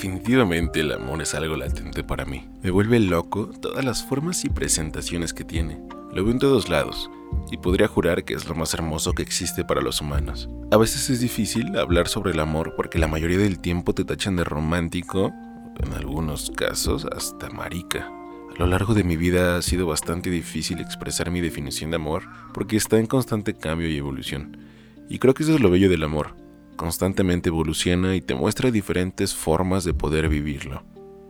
Definitivamente el amor es algo latente para mí. Me vuelve loco todas las formas y presentaciones que tiene. Lo veo en todos lados y podría jurar que es lo más hermoso que existe para los humanos. A veces es difícil hablar sobre el amor porque la mayoría del tiempo te tachan de romántico, en algunos casos hasta marica. A lo largo de mi vida ha sido bastante difícil expresar mi definición de amor porque está en constante cambio y evolución. Y creo que eso es lo bello del amor, constantemente evoluciona y te muestra diferentes formas de poder vivirlo.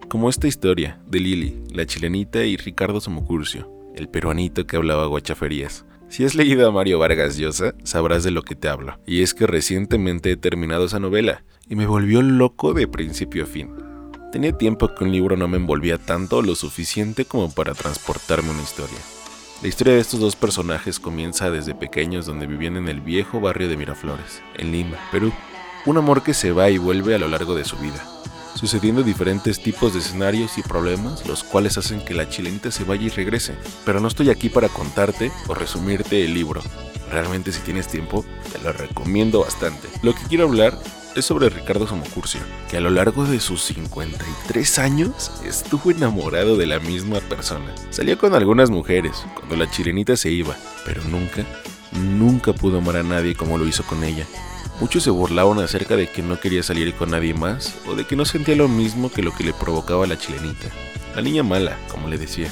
Como esta historia de Lili, la chilenita y Ricardo Somocurcio, el peruanito que hablaba guachaferías. Si has leído a Mario Vargas Llosa, sabrás de lo que te hablo. Y es que recientemente he terminado esa novela y me volvió loco de principio a fin. Tenía tiempo que un libro no me envolvía tanto lo suficiente como para transportarme una historia. La historia de estos dos personajes comienza desde pequeños donde vivían en el viejo barrio de Miraflores, en Lima, Perú. Un amor que se va y vuelve a lo largo de su vida, sucediendo diferentes tipos de escenarios y problemas, los cuales hacen que la chilenita se vaya y regrese. Pero no estoy aquí para contarte o resumirte el libro. Realmente si tienes tiempo, te lo recomiendo bastante. Lo que quiero hablar es sobre Ricardo Somocurcio, que a lo largo de sus 53 años estuvo enamorado de la misma persona. Salió con algunas mujeres cuando la chilenita se iba, pero nunca, nunca pudo amar a nadie como lo hizo con ella. Muchos se burlaban acerca de que no quería salir con nadie más o de que no sentía lo mismo que lo que le provocaba la chilenita. La niña mala, como le decía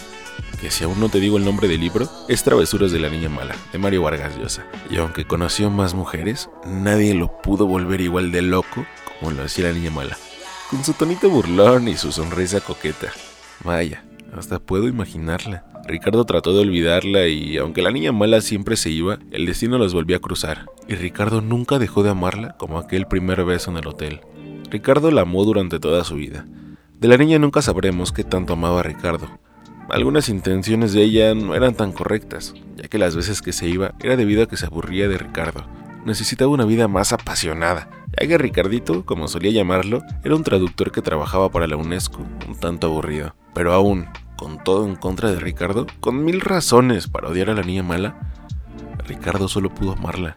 que si aún no te digo el nombre del libro, es Travesuras de la Niña Mala, de Mario Vargas Llosa. Y aunque conoció más mujeres, nadie lo pudo volver igual de loco como lo hacía la Niña Mala. Con su tonito burlón y su sonrisa coqueta. Vaya, hasta puedo imaginarla. Ricardo trató de olvidarla y aunque la niña mala siempre se iba, el destino los volvió a cruzar. Y Ricardo nunca dejó de amarla como aquel primer beso en el hotel. Ricardo la amó durante toda su vida. De la niña nunca sabremos qué tanto amaba a Ricardo, algunas intenciones de ella no eran tan correctas, ya que las veces que se iba era debido a que se aburría de Ricardo. Necesitaba una vida más apasionada, ya que Ricardito, como solía llamarlo, era un traductor que trabajaba para la UNESCO, un tanto aburrido. Pero aún, con todo en contra de Ricardo, con mil razones para odiar a la niña mala, Ricardo solo pudo amarla,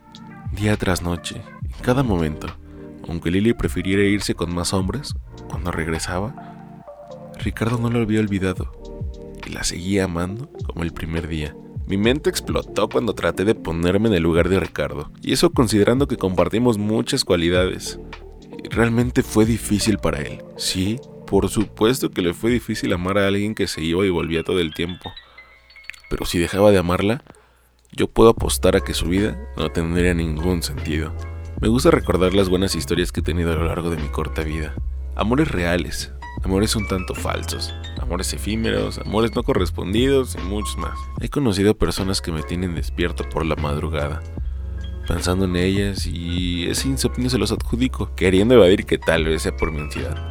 día tras noche, en cada momento. Aunque Lily prefiriera irse con más hombres, cuando regresaba, Ricardo no lo había olvidado la seguía amando como el primer día. Mi mente explotó cuando traté de ponerme en el lugar de Ricardo, y eso considerando que compartimos muchas cualidades. Realmente fue difícil para él. Sí, por supuesto que le fue difícil amar a alguien que se iba y volvía todo el tiempo. Pero si dejaba de amarla, yo puedo apostar a que su vida no tendría ningún sentido. Me gusta recordar las buenas historias que he tenido a lo largo de mi corta vida. Amores reales, amores un tanto falsos, amores efímeros, amores no correspondidos y muchos más. He conocido personas que me tienen despierto por la madrugada, pensando en ellas y ese insomnio se los adjudico, queriendo evadir que tal vez sea por mi ansiedad.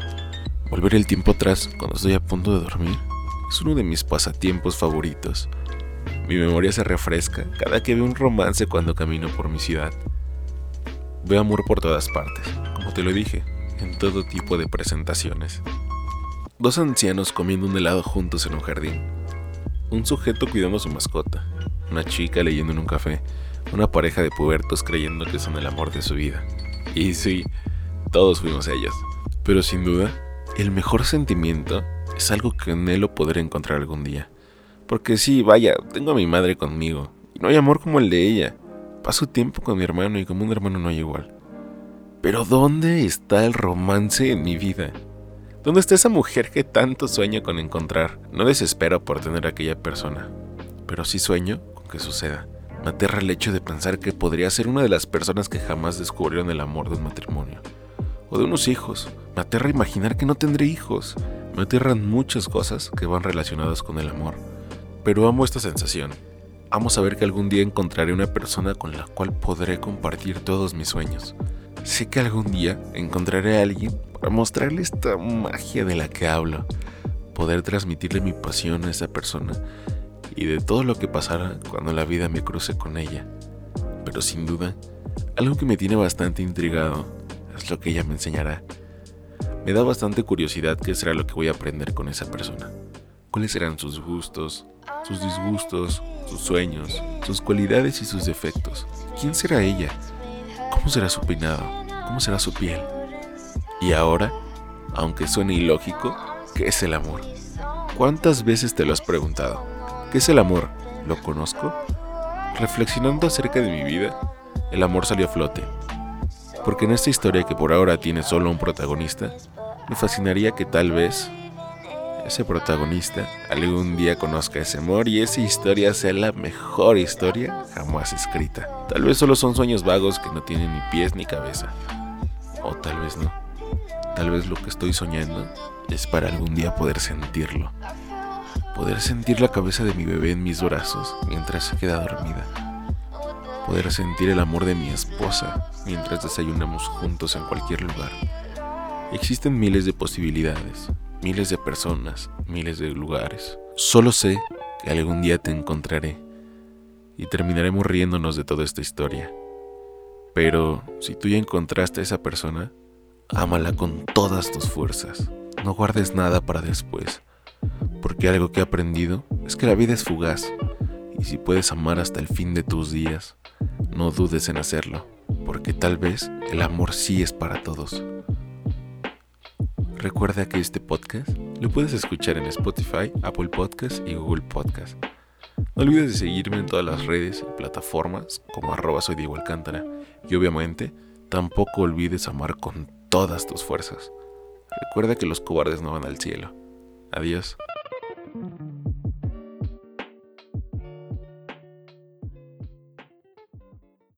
Volver el tiempo atrás cuando estoy a punto de dormir es uno de mis pasatiempos favoritos. Mi memoria se refresca cada que veo un romance cuando camino por mi ciudad. Veo amor por todas partes, como te lo dije, en todo tipo de presentaciones. Dos ancianos comiendo un helado juntos en un jardín. Un sujeto cuidando a su mascota. Una chica leyendo en un café. Una pareja de pubertos creyendo que son el amor de su vida. Y sí, todos fuimos ellos. Pero sin duda, el mejor sentimiento es algo que anhelo poder encontrar algún día. Porque sí, vaya, tengo a mi madre conmigo. Y no hay amor como el de ella. Paso tiempo con mi hermano y como un hermano no hay igual. Pero ¿dónde está el romance en mi vida? ¿Dónde está esa mujer que tanto sueño con encontrar? No desespero por tener a aquella persona, pero sí sueño con que suceda. Me aterra el hecho de pensar que podría ser una de las personas que jamás descubrieron el amor de un matrimonio. O de unos hijos. Me aterra imaginar que no tendré hijos. Me aterran muchas cosas que van relacionadas con el amor. Pero amo esta sensación. Amo saber que algún día encontraré una persona con la cual podré compartir todos mis sueños. Sé que algún día encontraré a alguien para mostrarle esta magia de la que hablo, poder transmitirle mi pasión a esa persona y de todo lo que pasará cuando la vida me cruce con ella. Pero sin duda, algo que me tiene bastante intrigado es lo que ella me enseñará. Me da bastante curiosidad qué será lo que voy a aprender con esa persona. ¿Cuáles serán sus gustos, sus disgustos, sus sueños, sus cualidades y sus defectos? ¿Quién será ella? ¿Cómo será su peinado? ¿Cómo será su piel? Y ahora aunque suene ilógico, ¿qué es el amor? ¿Cuántas veces te lo has preguntado? ¿Qué es el amor? ¿Lo conozco? Reflexionando acerca de mi vida, el amor salió a flote. Porque en esta historia que por ahora tiene solo un protagonista, me fascinaría que tal vez ese protagonista algún día conozca ese amor y esa historia sea la mejor historia jamás escrita. Tal vez solo son sueños vagos que no tienen ni pies ni cabeza. O tal vez no. Tal vez lo que estoy soñando es para algún día poder sentirlo. Poder sentir la cabeza de mi bebé en mis brazos mientras se queda dormida. Poder sentir el amor de mi esposa mientras desayunamos juntos en cualquier lugar. Existen miles de posibilidades, miles de personas, miles de lugares. Solo sé que algún día te encontraré y terminaremos riéndonos de toda esta historia. Pero si tú ya encontraste a esa persona, ámala con todas tus fuerzas. No guardes nada para después, porque algo que he aprendido es que la vida es fugaz y si puedes amar hasta el fin de tus días, no dudes en hacerlo, porque tal vez el amor sí es para todos. Recuerda que este podcast lo puedes escuchar en Spotify, Apple Podcast y Google Podcast. No olvides de seguirme en todas las redes y plataformas como arroba soy Diego Alcántara. Y obviamente, tampoco olvides amar con todas tus fuerzas. Recuerda que los cobardes no van al cielo. Adiós.